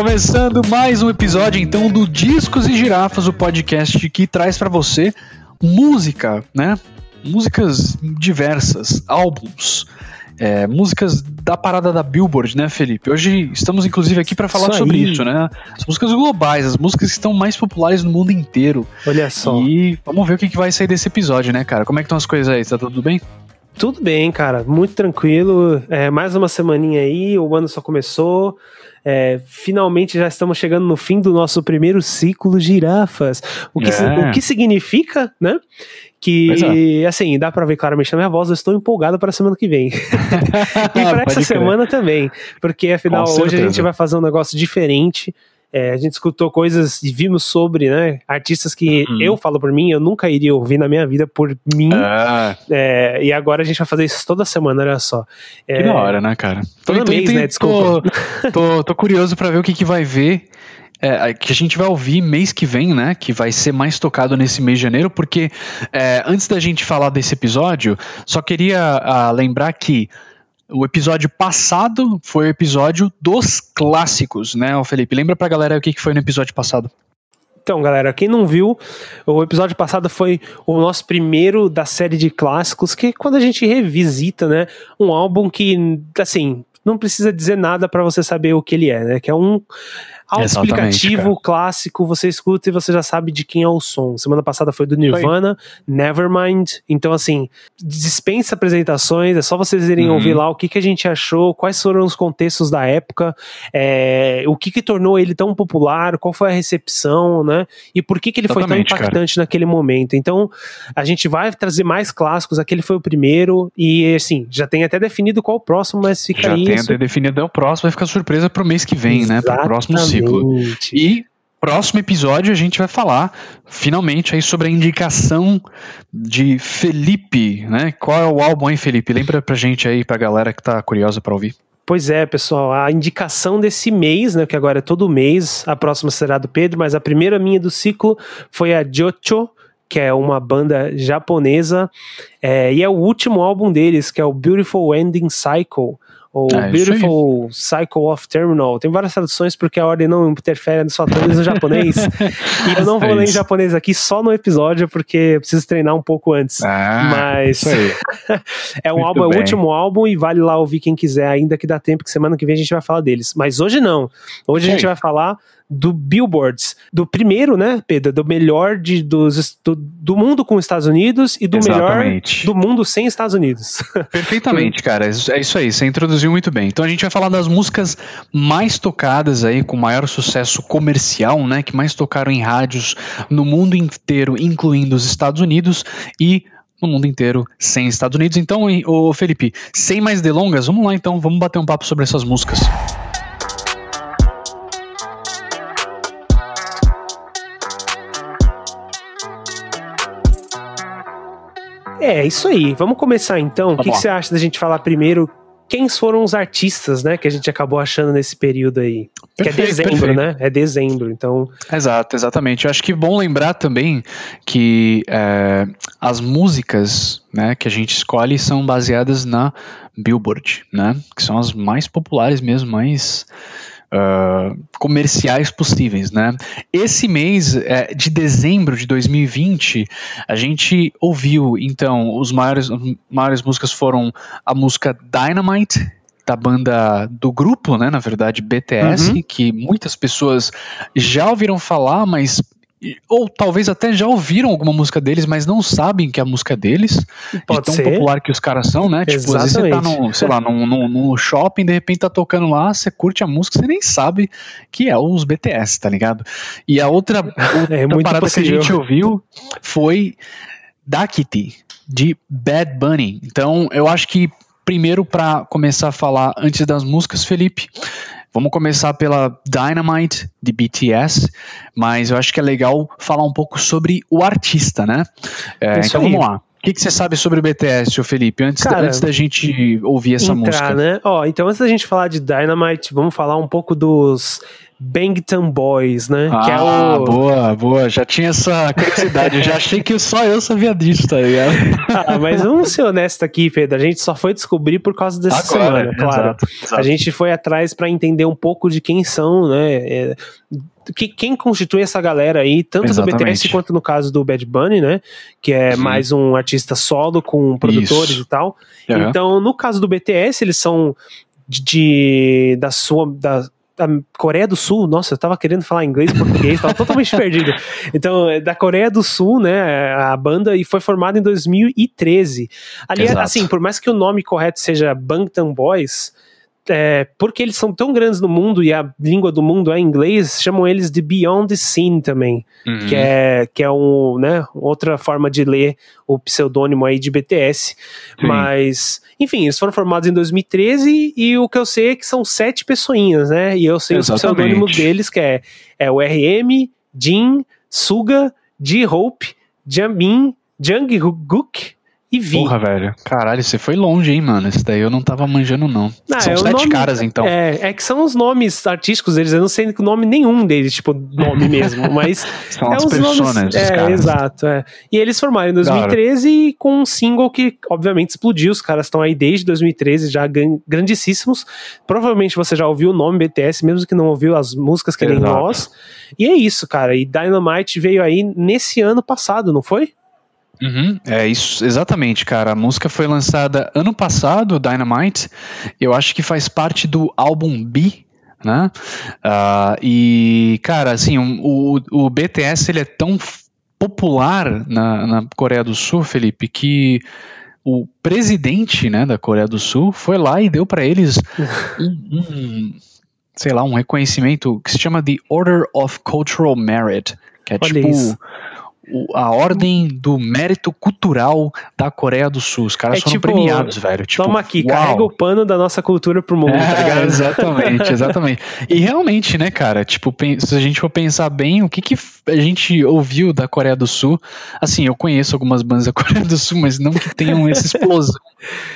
Começando mais um episódio então do Discos e Girafas, o podcast que traz para você música, né? Músicas diversas, álbuns, é, músicas da parada da Billboard, né, Felipe? Hoje estamos inclusive aqui para falar Isso sobre aí. isso, né? As músicas globais, as músicas que estão mais populares no mundo inteiro. Olha só. E vamos ver o que, que vai sair desse episódio, né, cara? Como é que estão as coisas aí? Tá tudo bem? Tudo bem, cara. Muito tranquilo. É, mais uma semaninha aí, o ano só começou. É, finalmente já estamos chegando no fim do nosso primeiro ciclo girafas. O que, É. o que significa, né? Que, assim, dá pra ver claramente na minha voz, eu estou empolgado para a semana que vem. e para essa crer. semana também. Porque, afinal, hoje a gente vai fazer um negócio diferente. É, a gente escutou coisas e vimos sobre, né? Artistas que Uhum. eu falo por mim, eu nunca iria ouvir na minha vida por mim. Ah, É, e agora a gente vai fazer isso toda semana, olha só. que É, da hora, né, cara? todo mês, né? Desculpa. Tô, tô, tô curioso pra ver o que, que vai ver. é, que a gente vai ouvir mês que vem, né? Que vai ser mais tocado nesse mês de janeiro, porque é, antes da gente falar desse episódio, só queria ah, lembrar que o episódio passado foi o episódio dos clássicos, né, Felipe? Lembra pra galera o que, foi no episódio passado? Então, galera, quem não viu, o episódio passado foi o nosso primeiro da série de clássicos, que é quando a gente revisita, né, um álbum que, assim, não precisa dizer nada pra você saber o que ele é, né, que é um autoexplicativo Exatamente, clássico, você escuta e você já sabe de quem é o som. Semana passada foi do Nirvana, Nevermind, então assim, dispensa apresentações, é só vocês irem Uhum. ouvir lá o que, que a gente achou, quais foram os contextos da época, é, o que que tornou ele tão popular, qual foi a recepção, né? E por que que ele foi tão Exatamente, cara. impactante naquele momento. Então, a gente vai trazer mais clássicos, aquele foi o primeiro, e assim, já tem até definido qual o próximo, mas fica Já aí. tem isso. até definido, é o próximo, vai ficar surpresa pro mês que vem, né? Pro próximo ciclo. Exatamente. E próximo episódio a gente vai falar finalmente aí sobre a indicação de Felipe, né? Qual é o álbum aí, Felipe? Lembra pra gente aí, pra galera que tá curiosa pra ouvir. Pois é, pessoal, a indicação desse mês, né, que agora é todo mês, a próxima será do Pedro, mas a primeira minha do ciclo foi a Jocho, que é uma banda japonesa, é, e é o último álbum deles, que é o Beautiful Ending Cycle, ou É. Beautiful Cycle of Terminal. Tem várias traduções porque a ordem não interfere nos fatores no japonês. e eu não vou É ler em japonês aqui só no episódio, porque eu preciso treinar um pouco antes. Ah, Mas é um Muito álbum, é o bem. último álbum e vale lá ouvir quem quiser, ainda que dá tempo, que semana que vem a gente vai falar deles. Mas hoje não. Hoje a gente vai falar do Billboards, do primeiro, né, Pedro, do melhor de, dos, do, do mundo com os Estados Unidos e do Exatamente. melhor do mundo sem Estados Unidos. Perfeitamente, cara. É isso aí, você introduziu muito bem. Então a gente vai falar das músicas mais tocadas aí, com maior sucesso comercial, né? Que mais tocaram em rádios no mundo inteiro, incluindo os Estados Unidos e no mundo inteiro sem Estados Unidos. Então, ô Felipe, sem mais delongas, vamos lá então, vamos bater um papo sobre essas músicas. É, isso aí. Vamos começar então. O que, Vamos que lá. você acha da gente falar primeiro? Quem foram os artistas, né, que a gente acabou achando nesse período aí? que é Perfeito, dezembro, perfeito. né? É dezembro, então Exato, exatamente. Eu acho que é bom lembrar também que é, as músicas né, que a gente escolhe são baseadas na Billboard, né? Que são as mais populares mesmo, mais ah, comerciais possíveis, né? Esse mês é, de dezembro de 2020, a gente ouviu, então, os maiores, as maiores músicas foram a música Dynamite, da banda do grupo, né, na verdade, BTS, Uhum. que muitas pessoas já ouviram falar, mas ou talvez até já ouviram alguma música deles, mas não sabem que é a música deles, de pode tão ser. popular que os caras são, né? Tipo, às vezes você tá Exatamente. num, sei lá, num, num, num shopping, de repente tá tocando lá, você curte a música, você nem sabe que é os BTS, tá ligado? E a outra, outra É parada possível. que a gente ouviu foi Dakiti, de Bad Bunny. Então, eu acho que primeiro para começar a falar antes das músicas, Felipe, vamos começar pela Dynamite de BTS, mas eu acho que é legal falar um pouco sobre o artista, né? É, então aí. vamos lá. O que, que você sabe sobre o BTS, seu Felipe, antes, da, Cara, antes da gente ouvir essa entrar, música? né? Ó, então antes da gente falar de Dynamite, vamos falar um pouco dos Bangtan Boys, né? Ah, que é o... boa, boa. Já tinha essa curiosidade. Eu já achei que só eu sabia disso, tá ligado? ah, mas vamos ser honestos aqui, Pedro. A gente só foi descobrir por causa dessa Agora, semana, claro. Exato, exato. A gente foi atrás para entender um pouco de quem são, né? É, que, quem constitui essa galera aí, tanto Exatamente. do BTS quanto no caso do Bad Bunny, né? Que é uhum. mais um artista solo com produtores Isso. e tal. Uhum. Então, no caso do BTS, eles são de, da sua. Da, da Coreia do Sul, nossa, eu tava querendo falar inglês e português, tava totalmente perdido. Então, é da Coreia do Sul, né, a banda, e foi formada em 2013. Ali, Exato. assim, por mais que o nome correto seja Bangtan Boys, é, porque eles são tão grandes no mundo e a língua do mundo é inglês, chamam eles de Beyond the Scene também, uhum. que é que é um, né, outra forma de ler o pseudônimo aí de BTS. Sim. Mas, enfim, eles foram formados em 2013 e o que eu sei é que são sete pessoinhas, né? E eu sei Exatamente. os pseudônimos deles, que é, é o RM, Jin, Suga, J-Hope, Jamin, Jungkook, e vi. Porra, velho. Caralho, você foi longe, hein, mano. Esse daí eu não tava manjando, não. não são é sete nome, caras, então. É, é que são os nomes artísticos deles. Eu não sei o nome nenhum deles, tipo, nome mesmo, mas. são é as personas nomes, é, caras. exato. É. E eles formaram em 2013 claro. com um single que, obviamente, explodiu. Os caras estão aí desde 2013, já grandíssimos. Provavelmente você já ouviu o nome BTS, mesmo que não ouviu as músicas que nem nós. E é isso, cara. E Dynamite veio aí nesse ano passado, não foi? Uhum, é isso, exatamente, cara. A música foi lançada ano passado, Dynamite. Eu acho que faz parte do álbum B, né? Uh, e, cara, assim, o, o BTS ele é tão popular na, na Coreia do Sul, Felipe, que o presidente né, da Coreia do Sul foi lá e deu para eles um, um, sei lá, um reconhecimento que se chama The Order of Cultural Merit, que é Olha tipo isso a ordem do mérito cultural da Coreia do Sul. Os caras é foram tipo, premiados, velho. Tipo, toma aqui, uau. carrega o pano da nossa cultura pro mundo, tá é, tá ligado? Exatamente, exatamente. e realmente, né, cara, tipo, se a gente for pensar bem, o que, que a gente ouviu da Coreia do Sul, assim, eu conheço algumas bandas da Coreia do Sul, mas não que tenham essa explosão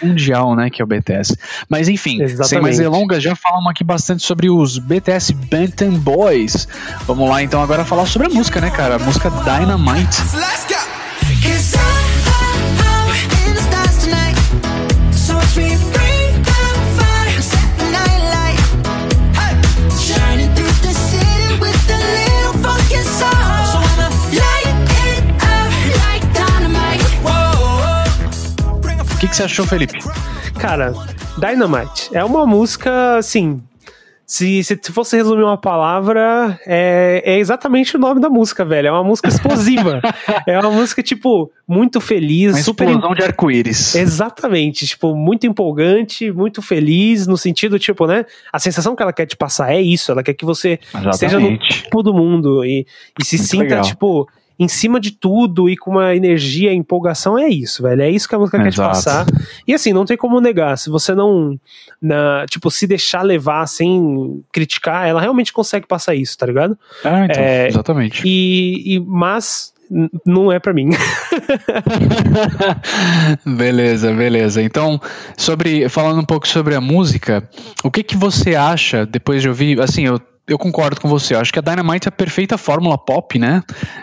mundial, né, que é o BTS. Mas enfim, exatamente. sem mais delongas, já falamos aqui bastante sobre os BTS Bantam Boys. Vamos lá então agora falar sobre a música, né, cara? A música Dynamite Let's go. Que, você achou, Felipe? Cara, Dynamite é uma música, assim, se, se fosse resumir uma palavra, é, é exatamente o nome da música, velho. É uma música explosiva. é uma música, tipo, muito feliz. Uma super explosão de arco-íris. Exatamente. Tipo, muito empolgante, muito feliz, no sentido, tipo, né? A sensação que ela quer te passar é isso. Ela quer que você exatamente. esteja no topo do mundo e, e se muito sinta, legal. tipo em cima de tudo e com uma energia, empolgação, é isso, velho. É isso que a música Exato. quer te passar. E assim, não tem como negar. Se você não, na, tipo, se deixar levar sem criticar, ela realmente consegue passar isso, tá ligado? Ah, então, é, exatamente. E, e, mas não é para mim. beleza, beleza. Então, sobre falando um pouco sobre a música, o que que você acha depois de ouvir? Assim, eu eu concordo com você. Eu acho que a Dynamite é a perfeita fórmula pop, né?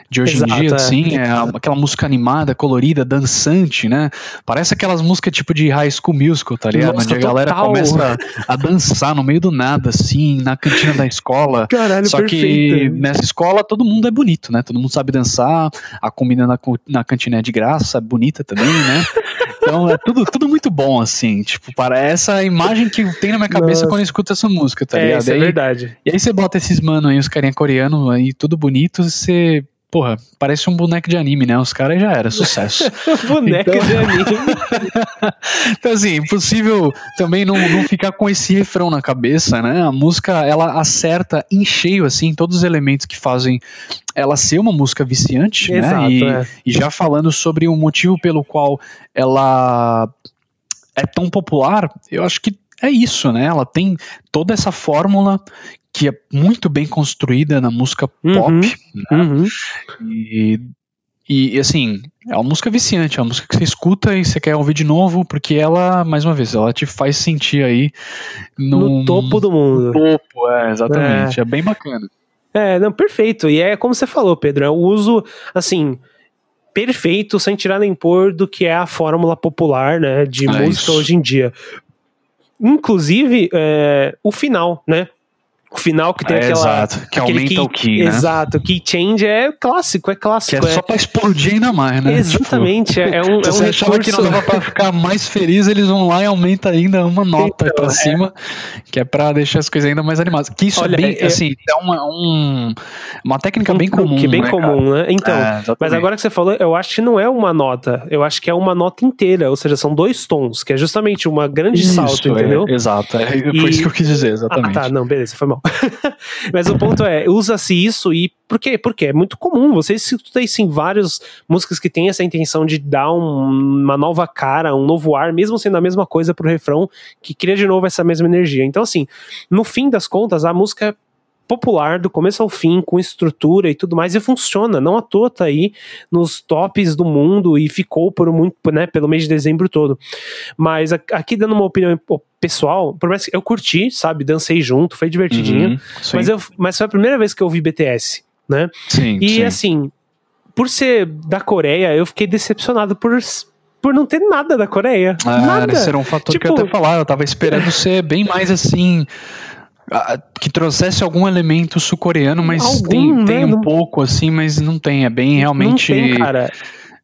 De hoje Exato, em dia, é. assim, é aquela música animada, colorida, dançante, né? Parece aquelas músicas tipo de High School Musical, tá ligado? Nossa, Onde a galera começa a, a, dançar no meio do nada, assim, na cantina da escola. Caralho, Só perfeito. que nessa escola todo mundo é bonito, né? Todo mundo sabe dançar, a comida na, na cantina é de graça, é bonita também, né? Então é tudo, tudo muito bom, assim. Tipo, para essa imagem que tem na minha cabeça Nossa. quando eu escuto essa música, tá é, ligado? Isso é verdade. E aí você bota esses mano aí, os carinha coreano aí, tudo bonito, você porra, parece um boneco de anime, né? Os caras já era sucesso. boneco então... de anime. então, assim, impossível também não, não ficar com esse refrão na cabeça, né? A música, ela acerta em cheio, assim, todos os elementos que fazem ela ser uma música viciante, né? Exato, né? E, é. e já falando sobre o motivo pelo qual ela é tão popular, eu acho que é isso, né? Ela tem toda essa fórmula que é muito bem construída na música uhum, pop. Né? Uhum. E E, assim, é uma música viciante, é uma música que você escuta e você quer ouvir de novo, porque ela, mais uma vez, ela te faz sentir aí no, no topo do mundo. topo, é, exatamente. É. é bem bacana. É, não, perfeito. E é como você falou, Pedro, é o uso, assim, perfeito, sem tirar nem pôr, do que é a fórmula popular, né, de é música isso. hoje em dia. Inclusive, é, o final, né? O final que tem é, aquela. Exato, que aumenta key, o key, né? Exato, o key change é clássico, é clássico. Que é, é... só pra explodir ainda mais, né? Exatamente, tipo, é um. É você um achava recurso... que não dava pra ficar mais feliz, eles vão lá e aumenta ainda uma nota então, pra é. cima, que é pra deixar as coisas ainda mais animadas. Que isso Olha, é bem, é, assim, é uma, um, uma técnica um bem comum. Que bem né, comum, cara? né? Então, é, mas agora que você falou, eu acho que não é uma nota, eu acho que é uma nota inteira, ou seja, são dois tons, que é justamente uma grande isso, salto, entendeu? exato, é, foi e... isso que eu quis dizer, exatamente. Ah, tá, não, beleza, foi mal. Mas o ponto é, usa-se isso e por quê? Porque é muito comum. Você escuta isso em várias músicas que tem essa intenção de dar um, uma nova cara, um novo ar, mesmo sendo a mesma coisa pro refrão, que cria de novo essa mesma energia. Então, assim, no fim das contas, a música popular do começo ao fim, com estrutura e tudo mais, e funciona. Não à toa tá aí nos tops do mundo e ficou por muito, né, pelo mês de dezembro todo. Mas aqui dando uma opinião pessoal, por mais que eu curti, sabe, dancei junto, foi divertidinho, uhum, mas, eu, mas foi a primeira vez que eu vi BTS, né? Sim, e sim. assim, por ser da Coreia, eu fiquei decepcionado por por não ter nada da Coreia. Ah, nada. Esse era um fator tipo, que eu até tipo, falar. Eu tava esperando ser bem mais assim que trouxesse algum elemento sul-coreano, mas algum, tem, né? tem um não... pouco assim, mas não tem, é bem realmente tem, cara.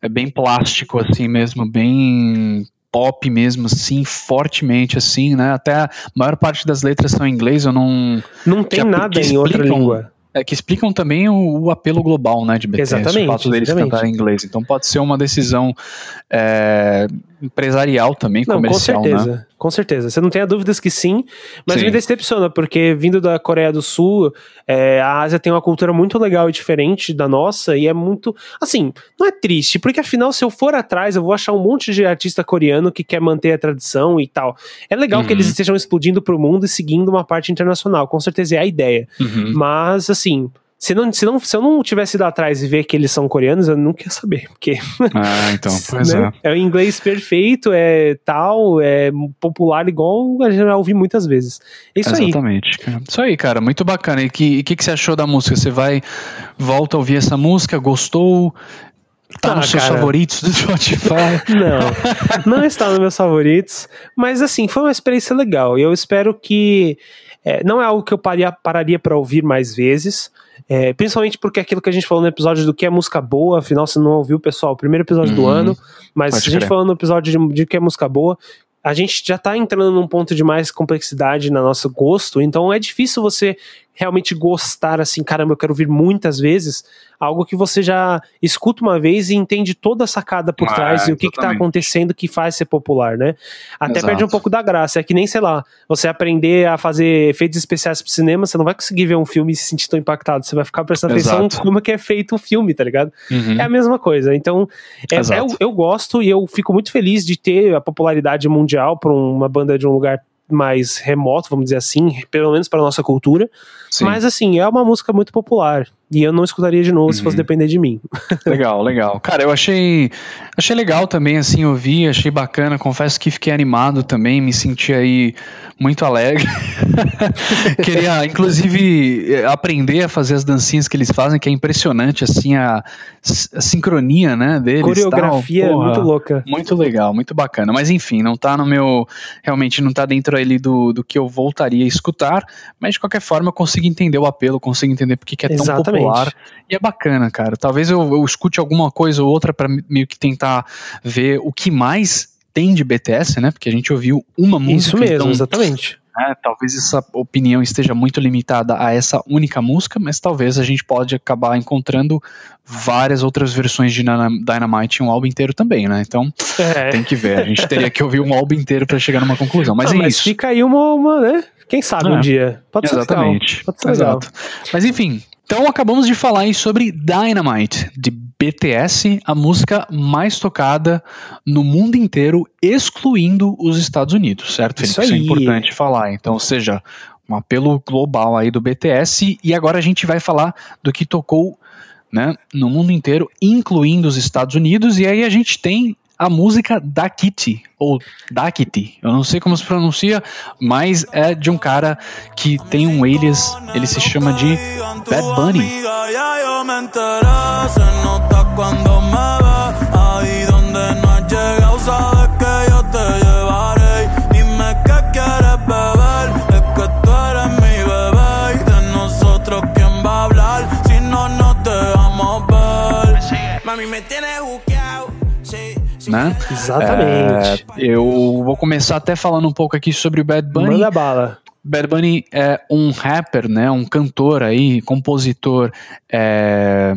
é bem plástico assim mesmo, bem pop mesmo assim, fortemente assim, né? Até a maior parte das letras são em inglês, eu não não tem nada em outra língua. É, que explicam também o, o, apelo global, né, de BTS, exatamente, o fato deles exatamente. cantarem em inglês. Então pode ser uma decisão é, empresarial também, não, comercial, com certeza, né? Com certeza, você não tenha dúvidas que sim, mas sim. me decepciona, porque vindo da Coreia do Sul, é, a Ásia tem uma cultura muito legal e diferente da nossa, e é muito, assim, não é triste, porque afinal, se eu for atrás, eu vou achar um monte de artista coreano que quer manter a tradição e tal. É legal uhum. que eles estejam explodindo pro mundo e seguindo uma parte internacional, com certeza é a ideia. Uhum. Mas, assim, se, não, se, não, se eu não tivesse ido atrás e ver que eles são coreanos, eu nunca ia saber, porque. Ah, então, pois né? é. É o inglês perfeito, é tal, é popular igual a gente já ouvi muitas vezes. É isso Exatamente. aí. Isso aí, cara, muito bacana. E o que, que, que você achou da música? Você vai, volta a ouvir essa música, gostou? Tá ah, nos seus cara, favoritos do Spotify? Não, não está nos meus favoritos, mas assim, foi uma experiência legal. E eu espero que. É, não é algo que eu pararia, pararia para ouvir mais vezes, é, principalmente porque aquilo que a gente falou no episódio do que é música boa, afinal você não ouviu, pessoal, o primeiro episódio uhum, do ano, mas a gente falando no episódio de, de que é música boa, a gente já tá entrando num ponto de mais complexidade no nosso gosto, então é difícil você realmente gostar assim, caramba, eu quero ouvir muitas vezes, algo que você já escuta uma vez e entende toda a sacada por ah, trás e o que, que tá acontecendo que faz ser popular, né? Até Exato. perde um pouco da graça. É que nem, sei lá, você aprender a fazer efeitos especiais pro cinema, você não vai conseguir ver um filme e se sentir tão impactado. Você vai ficar prestando Exato. atenção como é que é feito o filme, tá ligado? Uhum. É a mesma coisa. Então, é, é, eu, eu gosto e eu fico muito feliz de ter a popularidade mundial pra uma banda de um lugar mais remoto, vamos dizer assim, pelo menos para nossa cultura. Sim. Mas assim, é uma música muito popular. E eu não escutaria de novo uhum. se fosse uhum. depender de mim. Legal, legal. Cara, eu achei achei legal também, assim, ouvir, achei bacana. Confesso que fiquei animado também, me senti aí muito alegre. Queria, inclusive, aprender a fazer as dancinhas que eles fazem, que é impressionante, assim, a, a sincronia, né, deles. Coreografia Porra, muito louca. Muito legal, muito bacana. Mas enfim, não tá no meu. Realmente não tá dentro ali do, do que eu voltaria a escutar, mas de qualquer forma eu consigo entender o apelo, consigo entender porque que é tão Exatamente popular. E é bacana, cara. Talvez eu, eu escute alguma coisa ou outra para meio que tentar ver o que mais tem de BTS, né? Porque a gente ouviu uma música. Isso mesmo, então, exatamente. É, talvez essa opinião esteja muito limitada a essa única música, mas talvez a gente pode acabar encontrando várias outras versões de Dynamite em um álbum inteiro também, né? Então é. tem que ver. A gente teria que ouvir um álbum inteiro para chegar numa conclusão. Mas ah, é mas isso. Fica aí uma, uma né? Quem sabe é. um dia. Pode Exatamente. ser legal. Pode ser legal. Exato. Mas enfim, então acabamos de falar aí sobre Dynamite, de BTS, a música mais tocada no mundo inteiro, excluindo os Estados Unidos, certo, Felipe? Isso, Isso é importante falar. Então, ou seja, um apelo global aí do BTS. E agora a gente vai falar do que tocou né, no mundo inteiro, incluindo os Estados Unidos, e aí a gente tem a música da Kitty, ou da Kitty, eu não sei como se pronuncia, mas é de um cara que tem um alias, ele se chama de Bad Bunny. Né? Exatamente. É, eu vou começar até falando um pouco aqui sobre o Bad Bunny. Manda bala. Bad Bunny é um rapper, né? Um cantor aí, compositor é,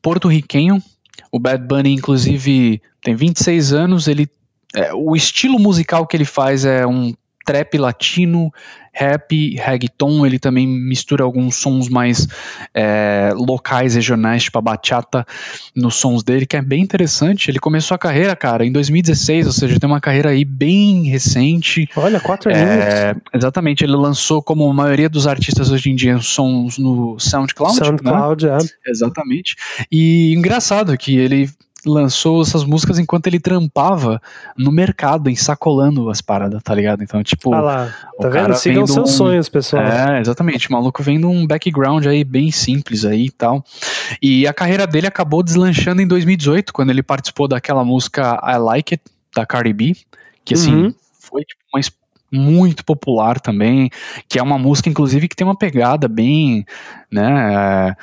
porto-riquenho. O Bad Bunny, inclusive, tem 26 anos. Ele, é, o estilo musical que ele faz é um trap latino, rap, reggaeton, ele também mistura alguns sons mais é, locais, regionais, tipo a bachata, nos sons dele, que é bem interessante. Ele começou a carreira, cara, em 2016, ou seja, tem uma carreira aí bem recente. Olha, quatro é, anos. Exatamente, ele lançou, como a maioria dos artistas hoje em dia, sons no SoundCloud. SoundCloud, né? é. Exatamente. E engraçado que ele lançou essas músicas enquanto ele trampava no mercado, ensacolando as paradas, tá ligado? Então, tipo. Ah lá, tá vendo? Sigam seus um, sonhos, pessoal. É, exatamente. O maluco vem de um background aí bem simples aí e tal. E a carreira dele acabou deslanchando em 2018, quando ele participou daquela música I Like It, da Cardi B, que assim, uhum. foi tipo, uma muito popular também, que é uma música, inclusive, que tem uma pegada bem, né,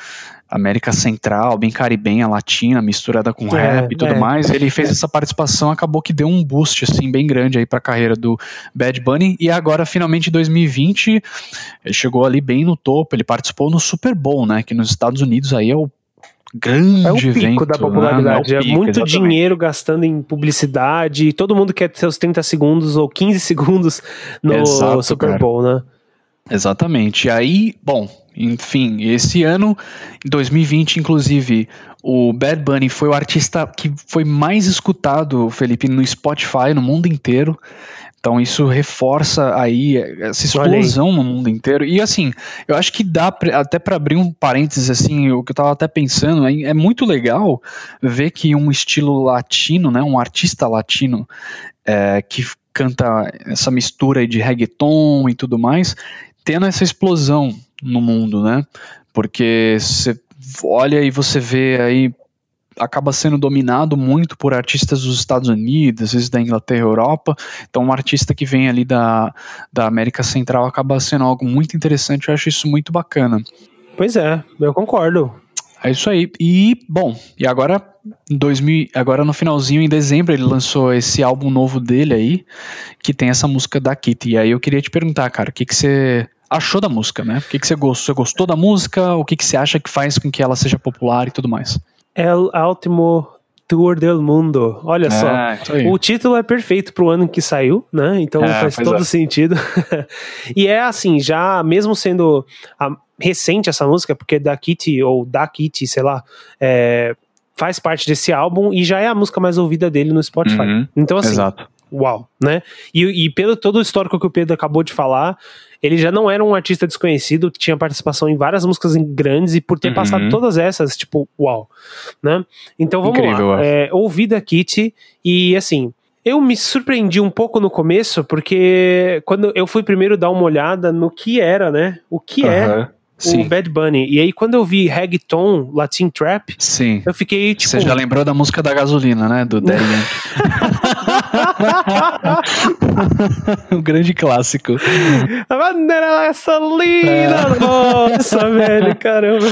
América Central, bem caribenha, latina, misturada com é, rap e tudo é. mais. Ele fez essa participação, acabou que deu um boost assim bem grande aí para a carreira do Bad Bunny e agora finalmente em 2020 ele chegou ali bem no topo. Ele participou no Super Bowl, né? Que nos Estados Unidos aí é o grande é o pico evento, da popularidade. Né? É, pico, muito exatamente. dinheiro gastando em publicidade. Todo mundo quer seus 30 segundos ou 15 segundos no Exato, Super Bowl, cara. né? Exatamente. E aí, bom, enfim, esse ano, em 2020, inclusive, o Bad Bunny foi o artista que foi mais escutado, Felipe, no Spotify, no mundo inteiro. Então isso reforça aí essa explosão no mundo inteiro. E assim, eu acho que dá pra, até para abrir um parênteses assim, o que eu tava até pensando, é, é, muito legal ver que um estilo latino, né, um artista latino é, que canta essa mistura de reggaeton e tudo mais, tendo essa explosão no mundo, né? Porque você olha e você vê aí acaba sendo dominado muito por artistas dos Estados Unidos, às vezes da Inglaterra e Europa. Então, um artista que vem ali da, da América Central acaba sendo algo muito interessante. Eu acho isso muito bacana. Pois é, eu concordo. É isso aí. E, bom, e agora, 2000, agora no finalzinho, em dezembro, ele lançou esse álbum novo dele aí, que tem essa música da Kitty. E aí eu queria te perguntar, cara, o que, que você achou da música, né? O que, que você gostou? Você gostou da música? O que, que você acha que faz com que ela seja popular e tudo mais? El Último Tour del Mundo. Olha é, só, o título é perfeito pro ano que saiu, né? Então é, faz todo é. sentido. e é assim, já mesmo sendo a, recente essa música, porque da Kitty ou da Kitty, sei lá, é, faz parte desse álbum e já é a música mais ouvida dele no Spotify. Uhum, então assim, exato. uau, né? E, e pelo todo o histórico que o Pedro acabou de falar, ele já não era um artista desconhecido, que tinha participação em várias músicas grandes e por ter uhum. passado todas essas, tipo, uau, né? Então vamos Incrível, lá. É, ouvi da Kitty e assim, eu me surpreendi um pouco no começo, porque quando eu fui primeiro dar uma olhada no que era, né? O que uhum. é Sim. o Bad Bunny. E aí, quando eu vi reggaeton, Latin Trap, Sim. eu fiquei tipo. Você já lembrou da música da gasolina, né? Do Daddy um grande clássico. A bandeira gasolina! É. Nossa, velho, caramba.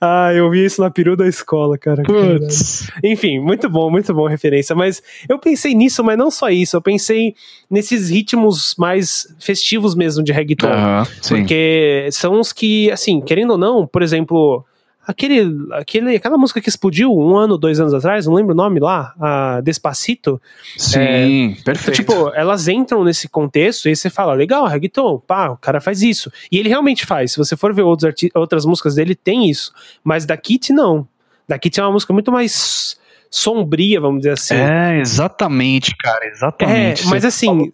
Ah, eu vi isso na peru da escola, cara. Putz. Enfim, muito bom, muito bom referência. Mas eu pensei nisso, mas não só isso. Eu pensei nesses ritmos mais festivos mesmo de reggaeton. Uh -huh, porque são os que, assim, querendo ou não, por exemplo, aquele, aquele, aquela música que explodiu um ano, dois anos atrás, não lembro o nome lá, a Despacito. Sim, é, perfeito. Tipo, elas entram nesse contexto e você fala, legal, reggaeton, pá, o cara faz isso. E ele realmente faz. Se você for ver outros outras músicas dele, tem isso. Mas da Kit, não. Da Kit é uma música muito mais sombria, vamos dizer assim. É, exatamente, cara, exatamente. É, mas assim,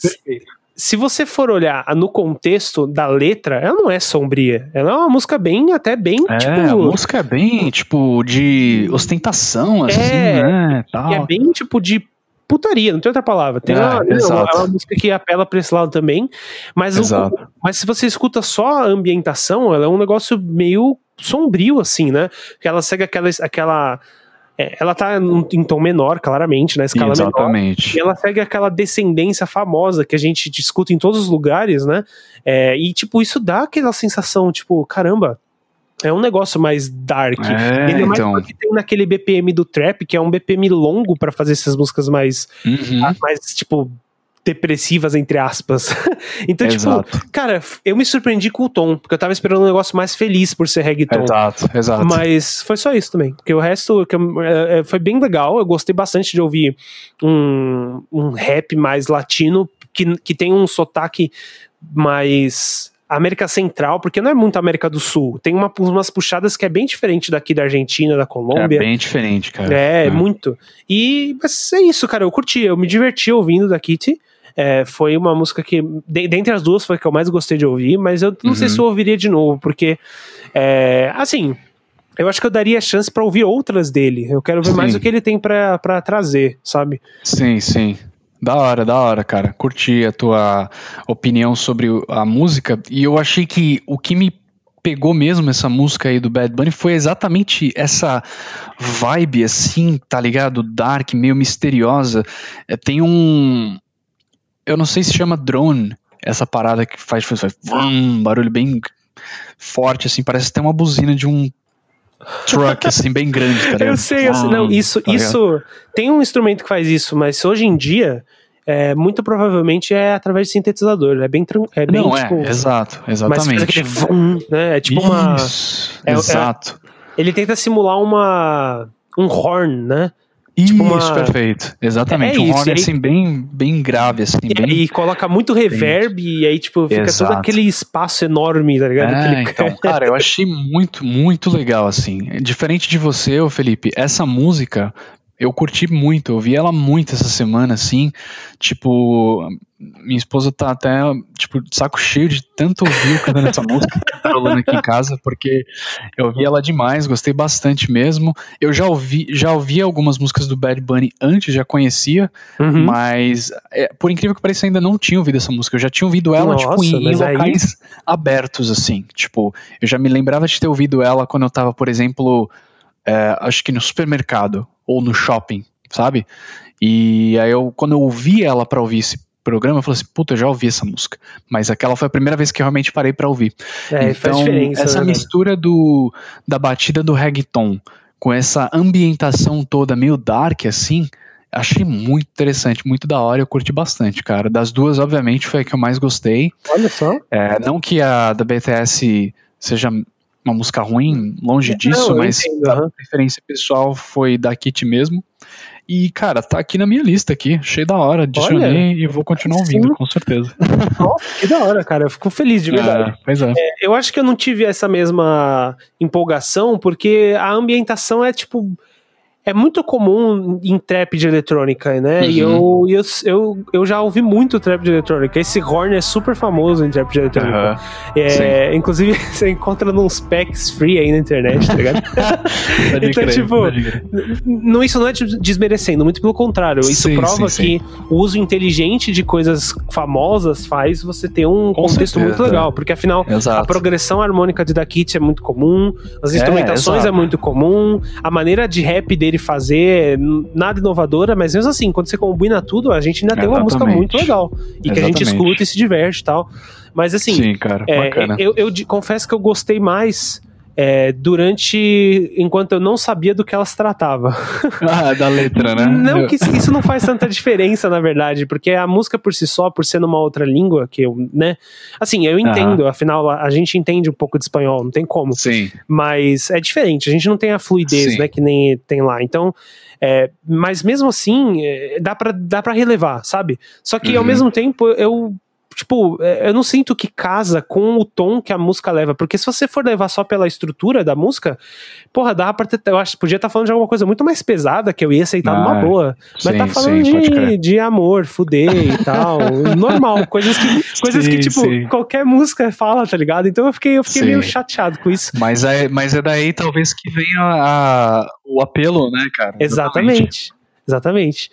se você for olhar no contexto da letra, ela não é sombria. Ela é uma música bem, até bem, É, tipo... a música é bem, tipo, de ostentação, assim, É, né? Tal. É bem tipo de putaria, não tem outra palavra. Tem É, uma, não, é uma música que apela pra esse lado também. Mas, o- mas se você escuta só a ambientação, ela é um negócio meio sombrio, assim, né? Porque ela segue aquela. aquela é, ela tá em tom menor, claramente, na escala menor. Exatamente. E ela segue aquela descendência famosa que a gente discuta em todos os lugares, né? É, e, tipo, isso dá aquela sensação, tipo, caramba, é um negócio mais dark. É, Ainda mais então. porque tem naquele BPM do trap, que é um BPM longo pra fazer essas músicas mais, Uhum. mais tipo, depressivas, entre aspas. então, Exato. tipo, cara, eu me surpreendi com o tom, porque eu tava esperando um negócio mais feliz por ser reggaeton. Exato, exato. Mas foi só isso também. Porque o resto que é, é, foi bem legal. Eu gostei bastante de ouvir um, um rap mais latino, que, que tem um sotaque mais. América Central, porque não é muito América do Sul. Tem uma, umas puxadas que é bem diferente daqui da Argentina, da é Colômbia. bem diferente, cara. É, É. muito. E mas é isso, cara. Eu curti, eu me diverti ouvindo da Kitty. É, foi uma música que, de- dentre as duas, foi a que eu mais gostei de ouvir, mas eu não sei Uhum. se eu ouviria de novo, porque, é, assim, eu acho que eu daria chance pra ouvir outras dele. Eu quero ver Sim. mais o que ele tem pra pra trazer, sabe? Sim, sim. Da hora, da hora, cara. Curti a tua opinião sobre a música. E eu achei que o que me pegou mesmo essa música aí do Bad Bunny foi exatamente essa vibe, assim, tá ligado? Dark, meio misteriosa. É, tem um. Eu não sei se chama drone, essa parada que faz, faz, faz vrum, barulho bem forte, assim, parece até uma buzina de um truck, assim, bem grande, tá ligado? Eu sei, eu sei. Não, isso, tá isso. Tem um instrumento que faz isso, mas hoje em dia. É, muito provavelmente é através de sintetizador. É bem, é bem Não, tipo. é, exato, mas exatamente. aquele vum, né? É tipo uma. Isso, é- é- exato. Ele tenta simular uma. um horn, né? Isso, tipo uma- perfeito. Exatamente. É um horn e aí- assim, bem, bem grave, assim, E bem. aí coloca muito reverb e aí, tipo, fica todo Exato. aquele espaço enorme, tá ligado? É, Aquele- então, cara, eu achei muito, muito legal, assim. Diferente de você, ô Felipe, essa música eu curti muito, eu ouvi ela muito essa semana, assim. Tipo, minha esposa tá até, tipo, de saco cheio de tanto ouvir cantando essa música que tá rolando aqui em casa, porque eu ouvi ela demais, gostei bastante mesmo. Eu já ouvi, já ouvi algumas músicas do Bad Bunny antes, já conhecia, Uhum. mas é, por incrível que pareça, ainda não tinha ouvido essa música. Eu já tinha ouvido ela, tipo, Nossa, em, em mas aí- locais abertos, assim. Tipo, eu já me lembrava de ter ouvido ela quando eu tava, por exemplo, é, acho que no supermercado ou no shopping, sabe? E aí eu, quando eu ouvi ela pra ouvir esse programa, eu falei assim, puta, eu já ouvi essa música. Mas aquela foi a primeira vez que eu realmente parei pra ouvir. É, então, diferença. essa né, mistura do, da batida do reggaeton com essa ambientação toda meio dark assim, achei muito interessante, muito da hora, eu curti bastante, cara. Das duas, obviamente, foi a que eu mais gostei. Olha só. É, não que a da BTS seja uma música ruim, longe disso, eu mas entendo, a aham. preferência pessoal foi da Kit mesmo. E, cara, tá aqui na minha lista aqui, cheio da hora, adicionei e vou continuar ouvindo, sim. com certeza. Nossa, que da hora, cara. Eu fico feliz de verdade. É, pois é. Eu acho que eu não tive essa mesma empolgação, porque a ambientação é tipo. É muito comum em trap de eletrônica, né? E eu, Uhum. e eu, eu, eu já ouvi muito trap de eletrônica. Esse horn é super famoso em trap de eletrônica. Aham. É, inclusive, você encontra nos packs free aí na internet, tá ligado? Então, crer, tipo, não, isso não é des- desmerecendo, muito pelo contrário. Isso Sim, prova sim, que o uso inteligente de coisas famosas faz você ter um Com contexto certeza. muito legal. Porque afinal, a Exato. progressão harmônica de Da Kit é muito comum, as É, instrumentações é, exato. muito comum, a maneira de rap dele fazer nada inovadora, mas mesmo assim, quando você combina tudo, a gente ainda tem uma música Exatamente. muito legal. E que a gente Exatamente. escuta e se diverte e tal. Mas assim, Sim, cara, é, eu, eu de- confesso que eu gostei mais é, durante. enquanto eu não sabia do que ela se tratava. Ah, da letra, né? Não, que isso não faz tanta diferença, na verdade, porque a música por si só, por ser numa outra língua, que eu, né? Assim, eu entendo, afinal, a, gente entende um pouco de espanhol, não tem como. Sim, Mas é diferente, a gente não tem a fluidez, Sim. né, que nem tem lá. Então. é, mas mesmo assim, é, dá pra, dá pra relevar, sabe? Só que ao Uhum. mesmo tempo eu tipo, é, eu não sinto que casa com o tom que a música leva, porque se você for levar só pela estrutura da música, porra, dá pra ter, eu acho que podia estar tá falando de alguma coisa muito mais pesada que eu ia aceitar ah, numa boa, mas sim, tá falando sim, de, de amor, fuder e tal, normal, coisas que, coisas sim, que tipo, qualquer música fala, tá ligado? Então eu fiquei, eu fiquei meio chateado com isso. Mas é, mas é daí talvez que venha a, o apelo, né, cara? Exatamente. Exatamente.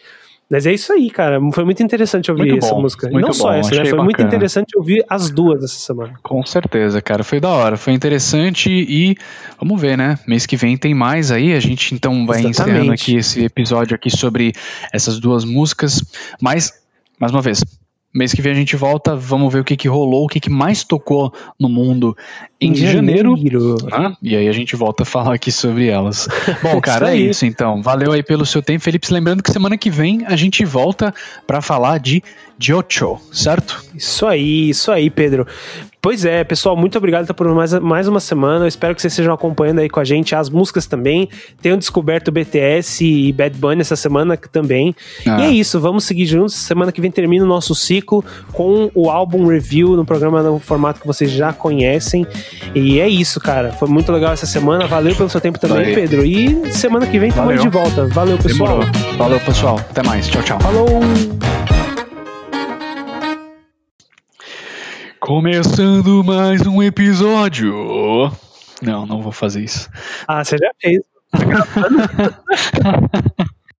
Mas é isso aí, cara. Foi muito interessante ouvir muito essa bom, música. Não bom, só essa, né? Foi bacana. muito interessante ouvir as duas essa semana. Com certeza, cara. Foi da hora. Foi interessante e vamos ver, né? Mês que vem tem mais aí. A gente então vai Exatamente. encerrando aqui esse episódio aqui sobre essas duas músicas. Mas, mais uma vez, Mês que vem a gente volta, vamos ver o que, que rolou, o que, que mais tocou no mundo em, em janeiro. janeiro. Ah, e aí a gente volta a falar aqui sobre elas. Bom, cara, é isso então. Valeu aí pelo seu tempo, Felipe. Lembrando que semana que vem a gente volta para falar de Jocho, certo? Isso aí, isso aí, Pedro. Pois é, pessoal, muito obrigado por mais, mais uma semana. Eu espero que vocês estejam acompanhando aí com a gente as músicas também. Tenham descoberto BTS e Bad Bunny essa semana também. Ah. E é isso, vamos seguir juntos. Semana que vem termina o nosso ciclo com o álbum review no programa no formato que vocês já conhecem. E é isso, cara. Foi muito legal essa semana. Valeu pelo seu tempo também, Valeu. Pedro. E semana que vem estamos de volta. Valeu, pessoal. Demorou. Valeu, pessoal. Até mais. Tchau, tchau. Falou! Começando mais um episódio. Não, não vou fazer isso. Ah, você já fez. Tá